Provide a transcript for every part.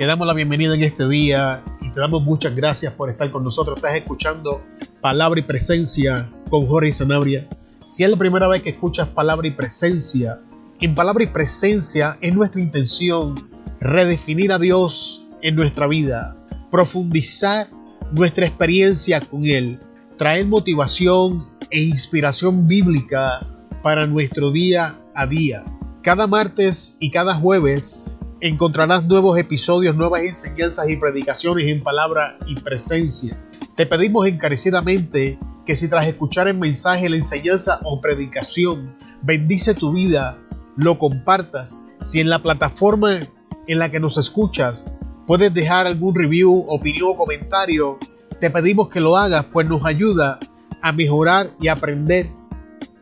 Te damos la bienvenida en este día y te damos muchas gracias por estar con nosotros. Estás escuchando Palabra y Presencia con Jorge Sanabria. Si es la primera vez que escuchas Palabra y Presencia, en Palabra y Presencia es nuestra intención redefinir a Dios en nuestra vida, profundizar nuestra experiencia con Él, traer motivación e inspiración bíblica para nuestro día a día. Cada martes y cada jueves encontrarás nuevos episodios, nuevas enseñanzas y predicaciones en palabra y presencia. Te pedimos encarecidamente que si tras escuchar el mensaje, la enseñanza o predicación bendice tu vida, lo compartas. Si en la plataforma en la que nos escuchas puedes dejar algún review, opinión o comentario, te pedimos que lo hagas, pues nos ayuda a mejorar y aprender.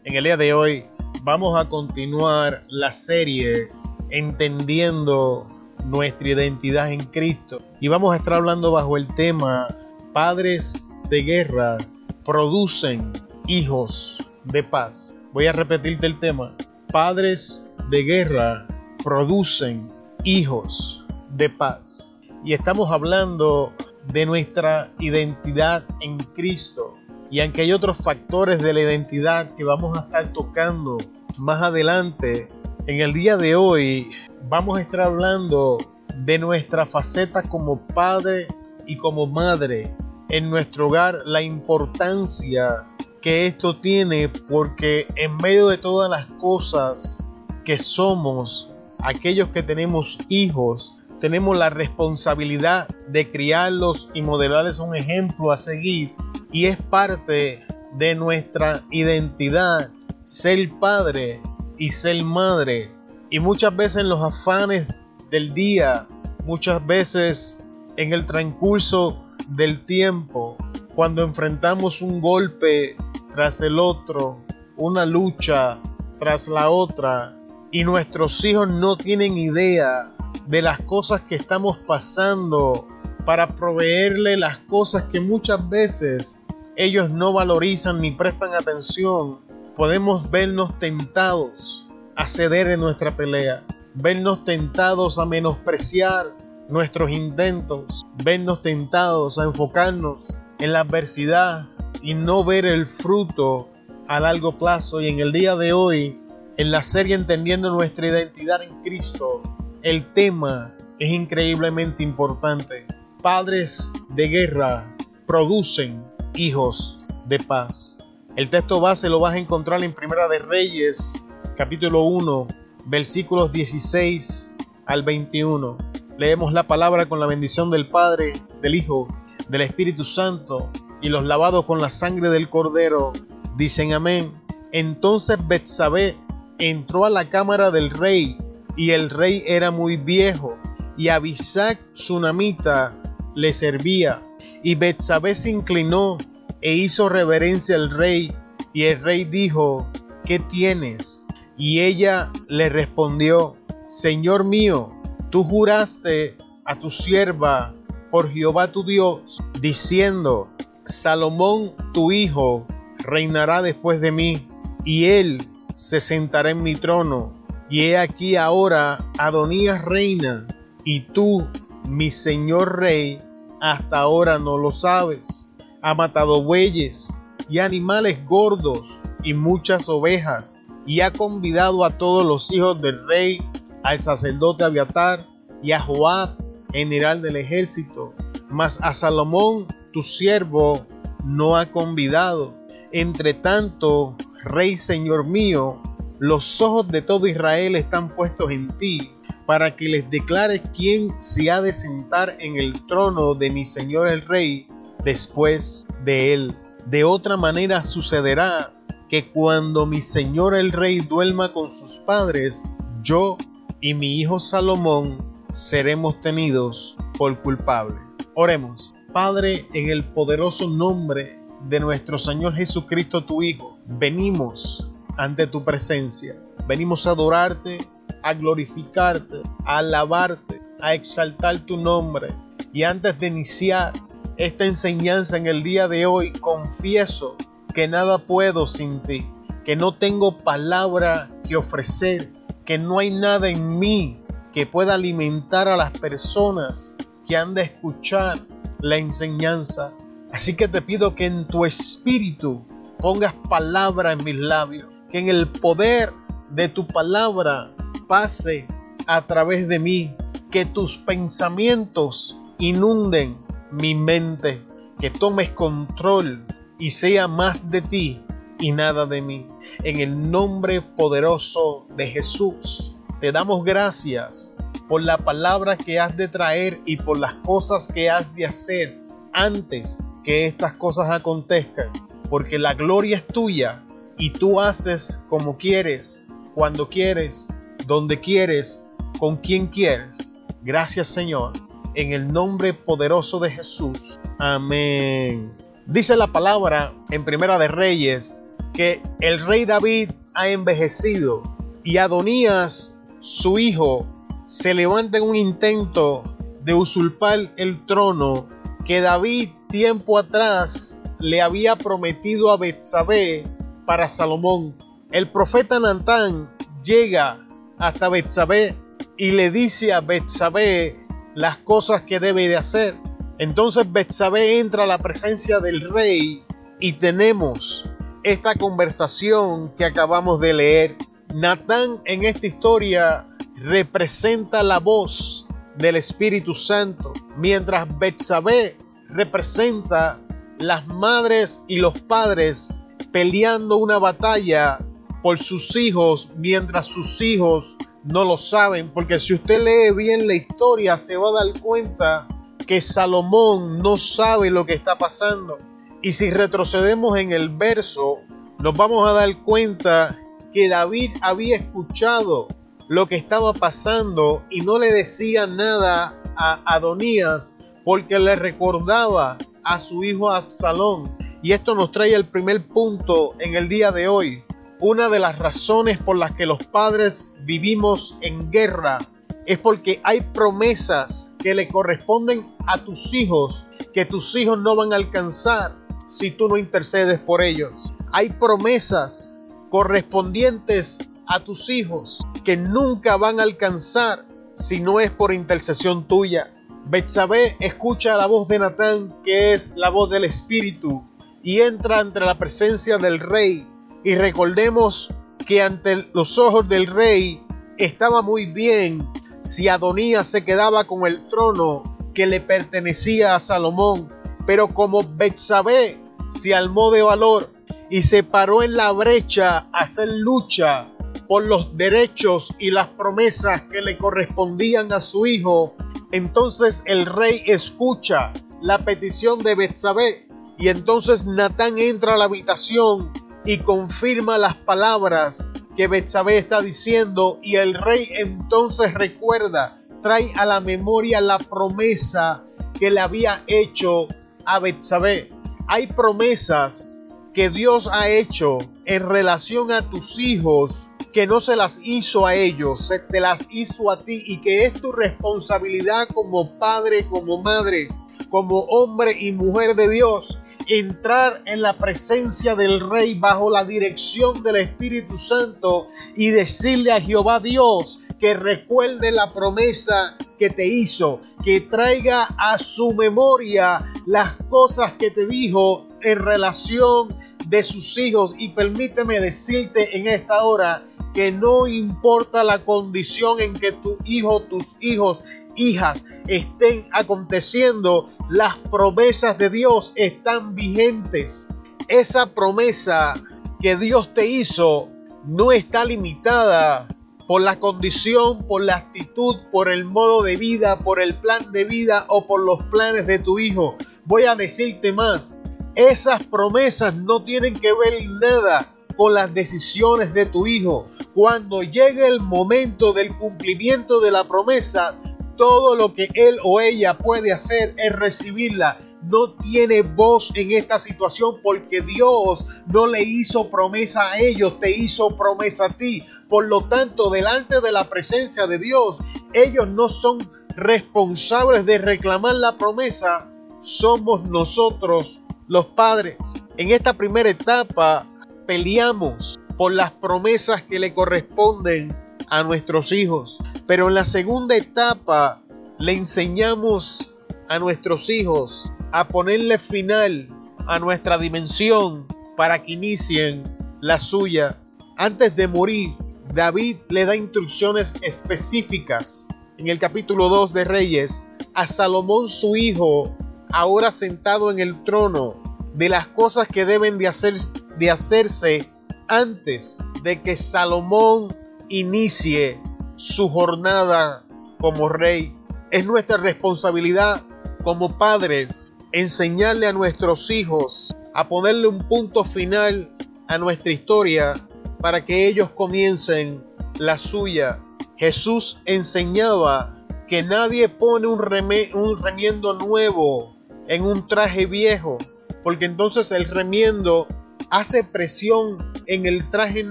En el día de hoy vamos a continuar la serie entendiendo nuestra identidad en Cristo. Y vamos a estar hablando bajo el tema Padres de guerra producen hijos de paz. Voy a repetirte el tema. Padres de guerra producen hijos de paz. Y estamos hablando de nuestra identidad en Cristo. Y aunque hay otros factores de la identidad que vamos a estar tocando más adelante, en el día de hoy vamos a estar hablando de nuestra faceta como padre y como madre en nuestro hogar, la importancia que esto tiene porque en medio de todas las cosas que somos, aquellos que tenemos hijos, tenemos la responsabilidad de criarlos y modelarles un ejemplo a seguir y es parte de nuestra identidad ser padre y ser madre. Y muchas veces en los afanes del día, muchas veces en el transcurso del tiempo, cuando enfrentamos un golpe tras el otro, una lucha tras la otra, y nuestros hijos no tienen idea de las cosas que estamos pasando para proveerle las cosas que muchas veces ellos no valorizan ni prestan atención, podemos vernos tentados a ceder en nuestra pelea, vernos tentados a menospreciar nuestros intentos, vernos tentados a enfocarnos en la adversidad y no ver el fruto a largo plazo. Y en el día de hoy, en la serie Entendiendo nuestra identidad en Cristo, el tema es increíblemente importante. Padres de guerra producen hijos de paz. El texto base lo vas a encontrar en Primera de Reyes capítulo 1, versículos 16 al 21. Leemos la palabra con la bendición del Padre, del Hijo, del Espíritu Santo, y los lavados con la sangre del Cordero, dicen amén. Entonces Betsabé entró a la cámara del rey, y el rey era muy viejo, y Abisac Tsunamita le servía. Y Betsabé se inclinó e hizo reverencia al rey, y el rey dijo, ¿qué tienes? Y ella le respondió, Señor mío, tú juraste a tu sierva por Jehová tu Dios, diciendo, Salomón tu hijo reinará después de mí, y él se sentará en mi trono. Y he aquí ahora Adonías reina, y tú, mi señor rey, hasta ahora no lo sabes. Ha matado bueyes y animales gordos y muchas ovejas y ha convidado a todos los hijos del rey, al sacerdote Abiatar y a Joab, general del ejército, mas a Salomón, tu siervo, no ha convidado. Entre tanto, rey señor mío, los ojos de todo Israel están puestos en ti, para que les declares quién se ha de sentar en el trono de mi señor el rey después de él. De otra manera sucederá que cuando mi señor el rey duerma con sus padres, yo y mi hijo Salomón seremos tenidos por culpables. Oremos, Padre, en el poderoso nombre de nuestro Señor Jesucristo, tu Hijo, venimos ante tu presencia. Venimos a adorarte, a glorificarte, a alabarte, a exaltar tu nombre. Y antes de iniciar esta enseñanza en el día de hoy, confieso que nada puedo sin ti, que no tengo palabra que ofrecer, que no hay nada en mí que pueda alimentar a las personas que han de escuchar la enseñanza. Así que te pido que en tu espíritu pongas palabra en mis labios, que en el poder de tu palabra pase a través de mí, que tus pensamientos inunden mi mente, que tomes control y sea más de ti y nada de mí. En el nombre poderoso de Jesús, te damos gracias por la palabra que has de traer y por las cosas que has de hacer antes que estas cosas acontezcan, porque la gloria es tuya y tú haces como quieres, cuando quieres, donde quieres, con quien quieres. Gracias Señor, en el nombre poderoso de Jesús. Amén. Dice la palabra en Primera de Reyes que el rey David ha envejecido y Adonías, su hijo, se levanta en un intento de usurpar el trono que David tiempo atrás le había prometido a Betsabé para Salomón. El profeta Natán llega hasta Betsabé y le dice a Betsabé las cosas que debe de hacer. Entonces Betsabé entra a la presencia del rey y tenemos esta conversación que acabamos de leer. Natán en esta historia representa la voz del Espíritu Santo, mientras Betsabé representa las madres y los padres peleando una batalla por sus hijos mientras sus hijos no lo saben, porque si usted lee bien la historia se va a dar cuenta que Salomón no sabe lo que está pasando. Y si retrocedemos en el verso, nos vamos a dar cuenta que David había escuchado lo que estaba pasando y no le decía nada a Adonías porque le recordaba a su hijo Absalón. Y esto nos trae el primer punto en el día de hoy. Una de las razones por las que los padres vivimos en guerra es porque hay promesas que le corresponden a tus hijos que tus hijos no van a alcanzar si tú no intercedes por ellos. Hay promesas correspondientes a tus hijos que nunca van a alcanzar si no es por intercesión tuya. Betsabé escucha la voz de Natán, que es la voz del Espíritu, y entra entre la presencia del rey. Y recordemos que ante los ojos del rey estaba muy bien si Adonías se quedaba con el trono que le pertenecía a Salomón, pero como Betsabé se armó de valor y se paró en la brecha a hacer lucha por los derechos y las promesas que le correspondían a su hijo, entonces el rey escucha la petición de Betsabé. Y entonces Natán entra a la habitación y confirma las palabras que Betsabé está diciendo y el rey entonces recuerda, trae a la memoria la promesa que le había hecho a Betsabé. Hay promesas que Dios ha hecho en relación a tus hijos que no se las hizo a ellos, se te las hizo a ti y que es tu responsabilidad como padre, como madre, como hombre y mujer de Dios, entrar en la presencia del Rey bajo la dirección del Espíritu Santo y decirle a Jehová Dios que recuerde la promesa que te hizo, que traiga a su memoria las cosas que te dijo en relación de sus hijos. Y permíteme decirte en esta hora que no importa la condición en que tu hijo, tus hijos, hijas estén aconteciendo, las promesas de Dios están vigentes. Esa promesa que Dios te hizo no está limitada por la condición, por la actitud, por el modo de vida, por el plan de vida o por los planes de tu hijo. Voy a decirte más, esas promesas no tienen que ver nada con las decisiones de tu hijo. Cuando llegue el momento del cumplimiento de la promesa, todo lo que él o ella puede hacer es recibirla. No tiene voz en esta situación porque Dios no le hizo promesa a ellos, te hizo promesa a ti. Por lo tanto, delante de la presencia de Dios, ellos no son responsables de reclamar la promesa, somos nosotros los padres. En esta primera etapa peleamos por las promesas que le corresponden a nuestros hijos. Pero en la segunda etapa le enseñamos a nuestros hijos a ponerle final a nuestra dimensión para que inicien la suya. Antes de morir, David le da instrucciones específicas en el capítulo 2 de Reyes a Salomón su hijo, ahora sentado en el trono, de las cosas que deben de, hacer, de hacerse antes de que Salomón inicie su jornada como rey. Es nuestra responsabilidad como padres enseñarle a nuestros hijos a ponerle un punto final a nuestra historia para que ellos comiencen la suya. Jesús enseñaba que nadie pone un, un remiendo nuevo en un traje viejo, porque entonces el remiendo hace presión en el traje,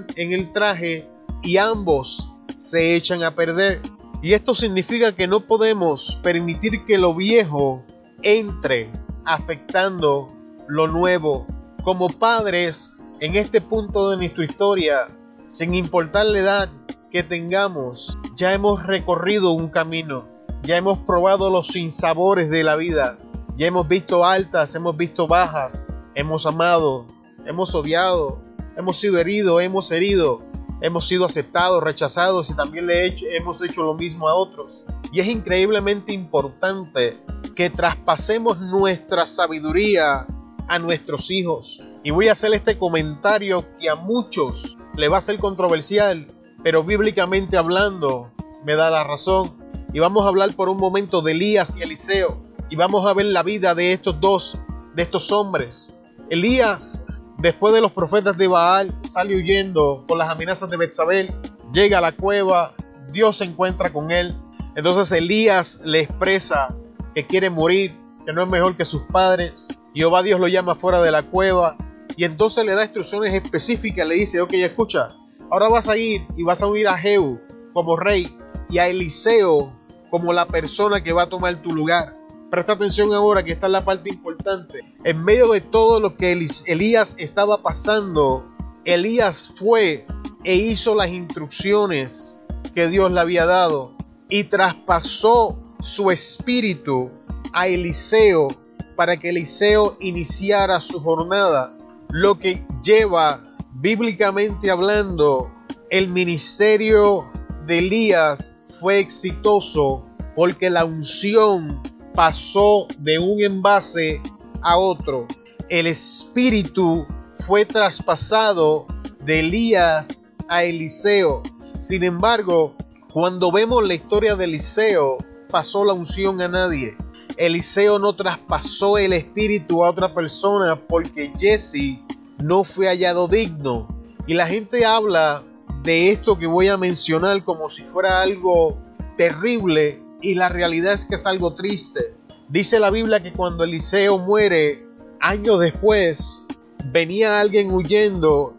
en el traje y ambos se echan a perder. Y esto significa que no podemos permitir que lo viejo entre afectando lo nuevo. Como padres, en este punto de nuestra historia, sin importar la edad que tengamos, ya hemos recorrido un camino, ya hemos probado los sinsabores de la vida, ya hemos visto altas, hemos visto bajas, hemos amado, hemos odiado, hemos sido heridos, hemos herido, hemos sido aceptados, rechazados y también le hemos hecho lo mismo a otros. Y es increíblemente importante que traspasemos nuestra sabiduría a nuestros hijos. Y voy a hacer este comentario que a muchos le va a ser controversial, pero bíblicamente hablando me da la razón. Y vamos a hablar por un momento de Elías y Eliseo. Y vamos a ver la vida de estos dos, de estos hombres. Elías Después de los profetas de Baal, sale huyendo con las amenazas de Betsabel, llega a la cueva, Dios se encuentra con él. Entonces Elías le expresa que quiere morir, que no es mejor que sus padres. Jehová Dios lo llama fuera de la cueva y entonces le da instrucciones específicas, le dice, ok, escucha, ahora vas a ir y vas a unir a Jehu como rey y a Eliseo como la persona que va a tomar tu lugar. Presta atención ahora que está en la parte importante. En medio de todo lo que Elías estaba pasando, Elías fue e hizo las instrucciones que Dios le había dado y traspasó su espíritu a Eliseo para que Eliseo iniciara su jornada, lo que lleva bíblicamente hablando el ministerio de Elías fue exitoso porque la unción pasó de un envase a otro. El espíritu fue traspasado de Elías a Eliseo. Sin embargo, cuando vemos la historia de Eliseo, pasó la unción a nadie. Eliseo no traspasó el espíritu a otra persona porque Jesse no fue hallado digno. Y la gente habla de esto que voy a mencionar como si fuera algo terrible y la realidad es que es algo triste. Dice la Biblia que cuando Eliseo muere, años después, venía alguien huyendo,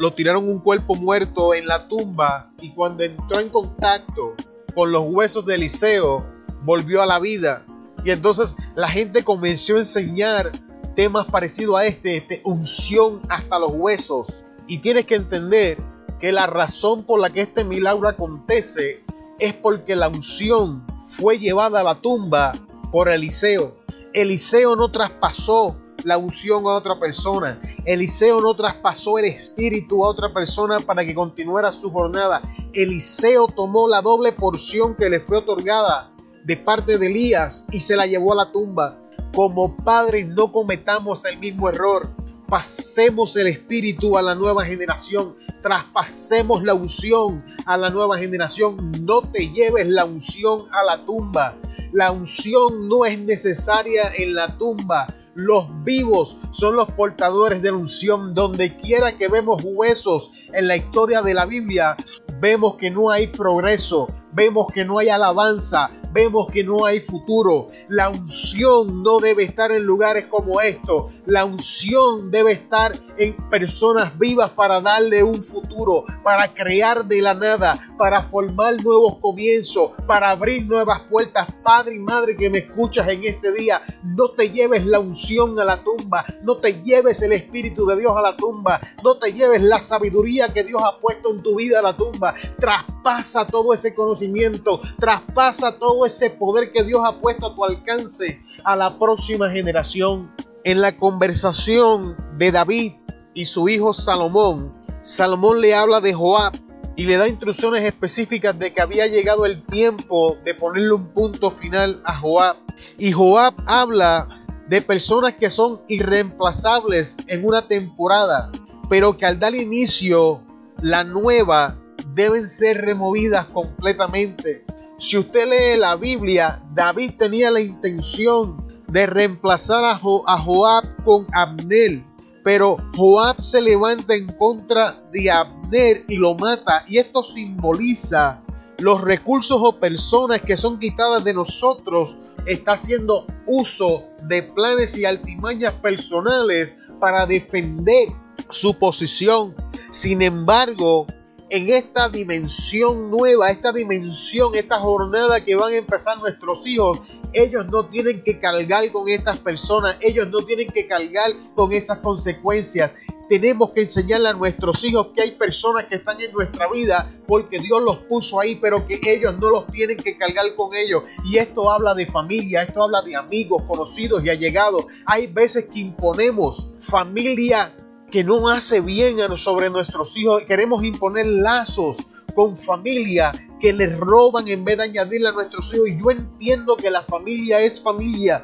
lo tiraron un cuerpo muerto en la tumba y cuando entró en contacto con los huesos de Eliseo, volvió a la vida. Y entonces la gente comenzó a enseñar temas parecidos a este, este unción hasta los huesos. Y tienes que entender que la razón por la que este milagro acontece es porque la unción fue llevada a la tumba por Eliseo. Eliseo no traspasó la unción a otra persona. Eliseo no traspasó el espíritu a otra persona para que continuara su jornada. Eliseo tomó la doble porción que le fue otorgada de parte de Elías y se la llevó a la tumba. Como padres no cometamos el mismo error. Pasemos el espíritu a la nueva generación traspasemos la unción a la nueva generación. No te lleves la unción a la tumba. La unción no es necesaria en la tumba. Los vivos son los portadores de la unción. Donde quiera que vemos huesos en la historia de la Biblia, vemos que no hay progreso, vemos que no hay alabanza, vemos que no hay futuro. La unción no debe estar en lugares como esto. La unción debe estar en personas vivas para darle un futuro, para crear de la nada, para formar nuevos comienzos, para abrir nuevas puertas. Padre y madre que me escuchas en este día, no te lleves la unción a la tumba, no te lleves el Espíritu de Dios a la tumba, no te lleves la sabiduría que Dios ha puesto en tu vida a la tumba. Traspasa todo ese conocimiento, traspasa todo ese poder que Dios ha puesto a tu alcance a la próxima generación. En la conversación de David y su hijo Salomón, Salomón le habla de Joab y le da instrucciones específicas de que había llegado el tiempo de ponerle un punto final a Joab. Y Joab habla de personas que son irreemplazables en una temporada, pero que al dar inicio la nueva deben ser removidas completamente. Si usted lee la Biblia, David tenía la intención de reemplazar a, Joab con Abner pero Joab se levanta en contra de Abner y lo mata. Y esto simboliza los recursos o personas que son quitadas de nosotros. Está haciendo uso de planes y altimañas personales para defender su posición. Sin embargo, en esta dimensión nueva, esta dimensión, esta jornada que van a empezar nuestros hijos, ellos no tienen que cargar con estas personas, ellos no tienen que cargar con esas consecuencias. Tenemos que enseñarle a nuestros hijos que hay personas que están en nuestra vida porque Dios los puso ahí, pero que ellos no los tienen que cargar con ellos. Y esto habla de familia, esto habla de amigos, conocidos y allegados. Hay veces que imponemos familia que no hace bien sobre nuestros hijos. Queremos imponer lazos con familia que les roban en vez de añadirle a nuestros hijos. Y yo entiendo que la familia es familia.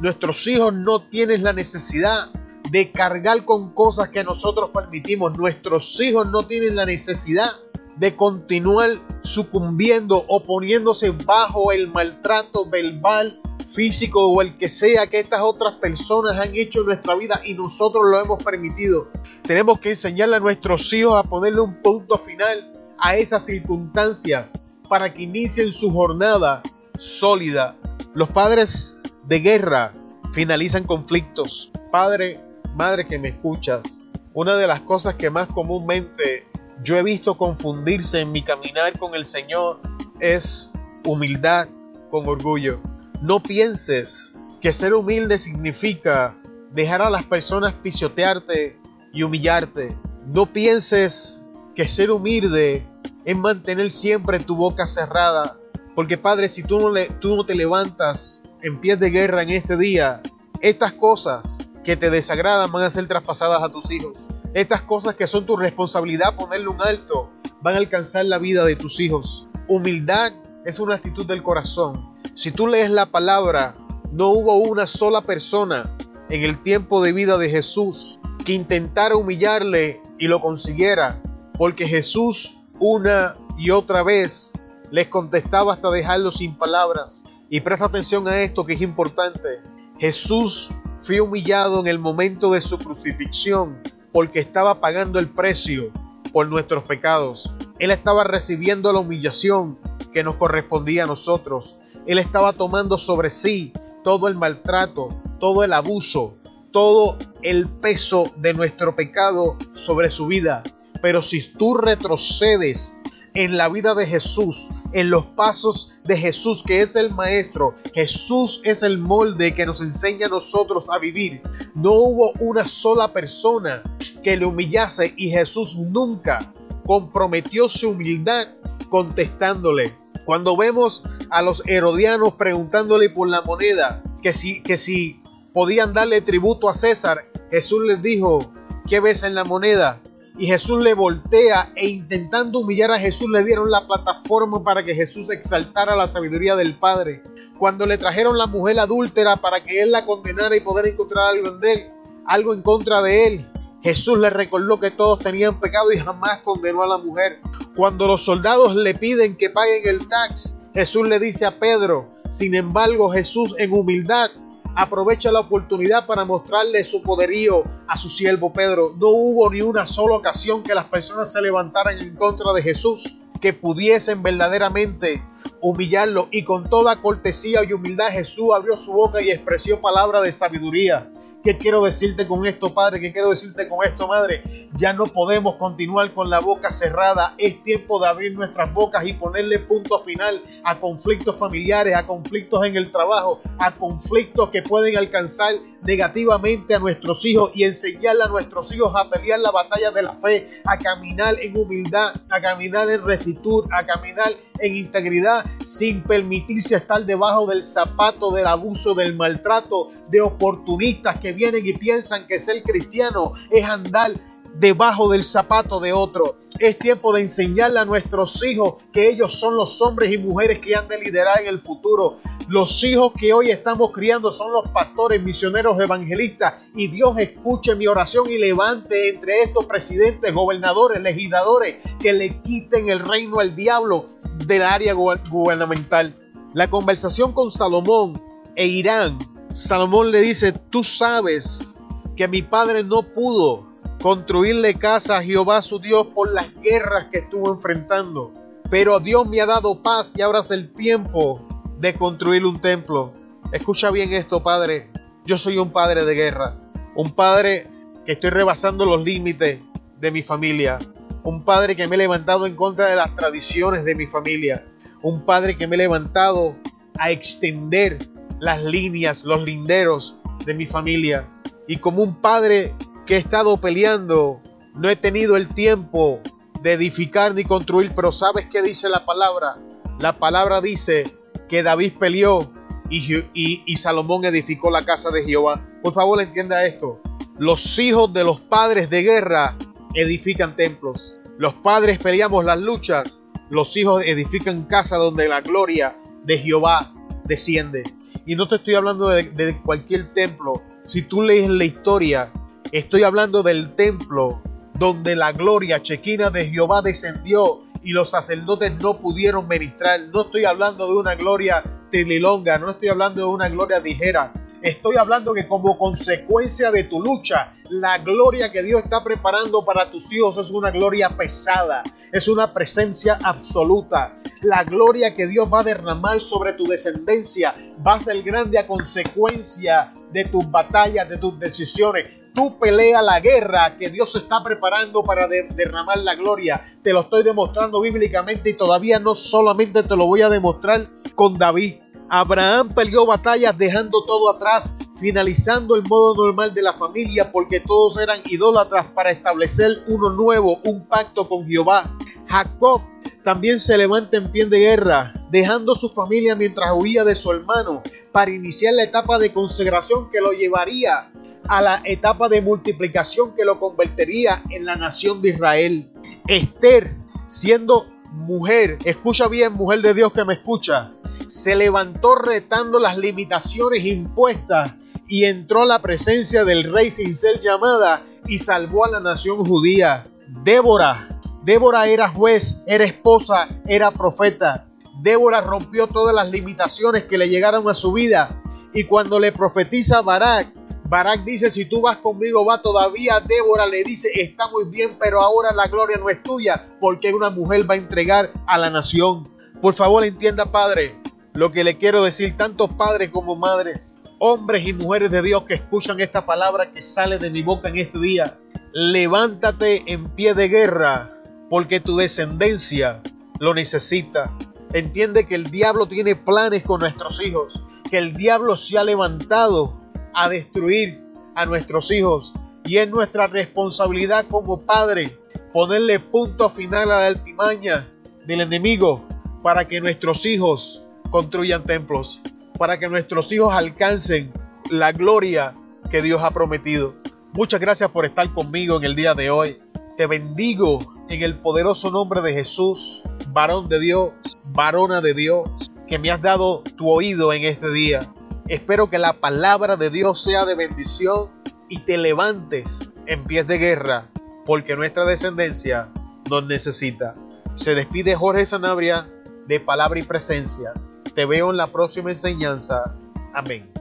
Nuestros hijos no tienen la necesidad de cargar con cosas que nosotros permitimos. Nuestros hijos no tienen la necesidad de continuar sucumbiendo o poniéndose bajo el maltrato verbal físico o el que sea que estas otras personas han hecho en nuestra vida y nosotros lo hemos permitido. Tenemos que enseñarle a nuestros hijos a ponerle un punto final a esas circunstancias para que inicien su jornada sólida. Los padres de guerra finalizan conflictos. Padre, madre que me escuchas, una de las cosas que más comúnmente yo he visto confundirse en mi caminar con el Señor es humildad con orgullo. No pienses que ser humilde significa dejar a las personas pisotearte y humillarte. No pienses que ser humilde es mantener siempre tu boca cerrada. Porque Padre, si tú no, te levantas en pies de guerra en este día, estas cosas que te desagradan van a ser traspasadas a tus hijos. Estas cosas que son tu responsabilidad ponerle un alto van a alcanzar la vida de tus hijos. Humildad es una actitud del corazón. Si tú lees la palabra, no hubo una sola persona en el tiempo de vida de Jesús que intentara humillarle y lo consiguiera, porque Jesús una y otra vez les contestaba hasta dejarlo sin palabras. Y presta atención a esto que es importante. Jesús fue humillado en el momento de su crucifixión porque estaba pagando el precio por nuestros pecados. Él estaba recibiendo la humillación que nos correspondía a nosotros. Él estaba tomando sobre sí todo el maltrato, todo el abuso, todo el peso de nuestro pecado sobre su vida. Pero si tú retrocedes en la vida de Jesús, en los pasos de Jesús, que es el Maestro, Jesús es el molde que nos enseña a nosotros a vivir. No hubo una sola persona que le humillase y Jesús nunca comprometió su humildad contestándole, cuando vemos a los herodianos preguntándole por la moneda, que si, que si podían darle tributo a César, Jesús les dijo, ¿qué ves en la moneda? Y Jesús le voltea e intentando humillar a Jesús le dieron la plataforma para que Jesús exaltara la sabiduría del Padre. Cuando le trajeron la mujer adúltera para que él la condenara y poder encontrar algo en él, algo en contra de él, Jesús le recordó que todos tenían pecado y jamás condenó a la mujer. Cuando los soldados le piden que paguen el tax, Jesús le dice a Pedro, sin embargo Jesús en humildad aprovecha la oportunidad para mostrarle su poderío a su siervo Pedro. No hubo ni una sola ocasión que las personas se levantaran en contra de Jesús, que pudiesen verdaderamente humillarlo. Y con toda cortesía y humildad Jesús abrió su boca y expresó palabra de sabiduría. ¿Qué quiero decirte con esto, Padre? ¿Qué quiero decirte con esto, Madre? Ya no podemos continuar con la boca cerrada. Es tiempo de abrir nuestras bocas y ponerle punto final a conflictos familiares, a conflictos en el trabajo, a conflictos que pueden alcanzar negativamente a nuestros hijos y enseñarle a nuestros hijos a pelear la batalla de la fe, a caminar en humildad, a caminar en rectitud, a caminar en integridad, sin permitirse estar debajo del zapato del abuso, del maltrato, de oportunistas que vienen y piensan que ser cristiano es andar debajo del zapato de otro. Es tiempo de enseñarle a nuestros hijos que ellos son los hombres y mujeres que han de liderar en el futuro. Los hijos que hoy estamos criando son los pastores, misioneros, evangelistas. Y Dios escuche mi oración y levante entre estos presidentes, gobernadores, legisladores que le quiten el reino al diablo del área gubernamental. La conversación con Salomón e Irán. Salomón le dice, tú sabes que mi padre no pudo construirle casa a Jehová su Dios por las guerras que estuvo enfrentando. Pero Dios me ha dado paz y ahora es el tiempo de construir un templo. Escucha bien esto, Padre. Yo soy un padre de guerra. Un padre que estoy rebasando los límites de mi familia. Un padre que me he levantado en contra de las tradiciones de mi familia. Un padre que me he levantado a extender las líneas, los linderos de mi familia. Y como un padre he estado peleando, no he tenido el tiempo de edificar ni construir, pero ¿sabes qué dice la palabra? La palabra dice que David peleó y, y, Salomón edificó la casa de Jehová. Por favor, entienda esto. Los hijos de los padres de guerra edifican templos. Los padres peleamos las luchas. Los hijos edifican casa donde la gloria de Jehová desciende. Y no te estoy hablando de, de cualquier templo. Si tú lees la historia, Estoy hablando del templo donde la gloria chequina de Jehová descendió y los sacerdotes no pudieron ministrar. No estoy hablando de una gloria trililonga, no estoy hablando de una gloria ligera. Estoy hablando que como consecuencia de tu lucha, la gloria que Dios está preparando para tus hijos es una gloria pesada, es una presencia absoluta. La gloria que Dios va a derramar sobre tu descendencia va a ser grande a consecuencia de tus batallas, de tus decisiones tú pelea la guerra que Dios está preparando para derramar la gloria. Te lo estoy demostrando bíblicamente y todavía no solamente te lo voy a demostrar con David. Abraham peleó batallas dejando todo atrás, finalizando el modo normal de la familia porque todos eran idólatras para establecer uno nuevo, un pacto con Jehová. Jacob también se levanta en pie de guerra, dejando su familia mientras huía de su hermano, para iniciar la etapa de consagración que lo llevaría a la etapa de multiplicación que lo convertiría en la nación de Israel. Esther, siendo mujer, escucha bien, mujer de Dios que me escucha, se levantó retando las limitaciones impuestas y entró a la presencia del rey sin ser llamada y salvó a la nación judía. Débora, Débora era juez, era esposa, era profeta. Débora rompió todas las limitaciones que le llegaron a su vida y cuando le profetiza Barak, Barak dice, si tú vas conmigo, va todavía. Débora le dice, está muy bien, pero ahora la gloria no es tuya, porque una mujer va a entregar a la nación. Por favor, entienda, Padre, lo que le quiero decir, tantos padres como madres, hombres y mujeres de Dios que escuchan esta palabra que sale de mi boca en este día. Levántate en pie de guerra, porque tu descendencia lo necesita. Entiende que el diablo tiene planes con nuestros hijos, que el diablo se ha levantado a destruir a nuestros hijos. Y es nuestra responsabilidad como padre ponerle punto final a la altimaña del enemigo para que nuestros hijos construyan templos, para que nuestros hijos alcancen la gloria que Dios ha prometido. Muchas gracias por estar conmigo en el día de hoy. Te bendigo en el poderoso nombre de Jesús, varón de Dios, varona de Dios, que me has dado tu oído en este día. Espero que la palabra de Dios sea de bendición y te levantes en pies de guerra, porque nuestra descendencia nos necesita. Se despide Jorge Sanabria de Palabra y Presencia. Te veo en la próxima enseñanza. Amén.